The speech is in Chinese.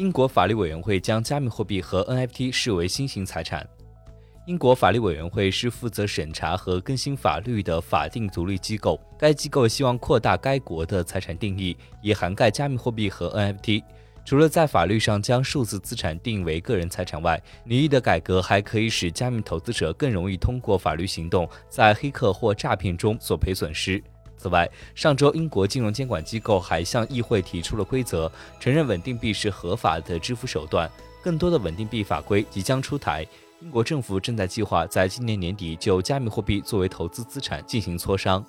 英国法律委员会将加密货币和 NFT 视为新型财产。英国法律委员会是负责审查和更新法律的法定独立机构。该机构希望扩大该国的财产定义，以涵盖加密货币和 NFT。除了在法律上将数字资产定为个人财产外，拟议的改革还可以使加密投资者更容易通过法律行动在黑客或诈骗中索赔损失。此外，上周英国金融监管机构还向议会提出了规则，承认稳定币是合法的支付手段。更多的稳定币法规即将出台。英国政府正在计划在今年年底就加密货币作为投资资产进行磋商。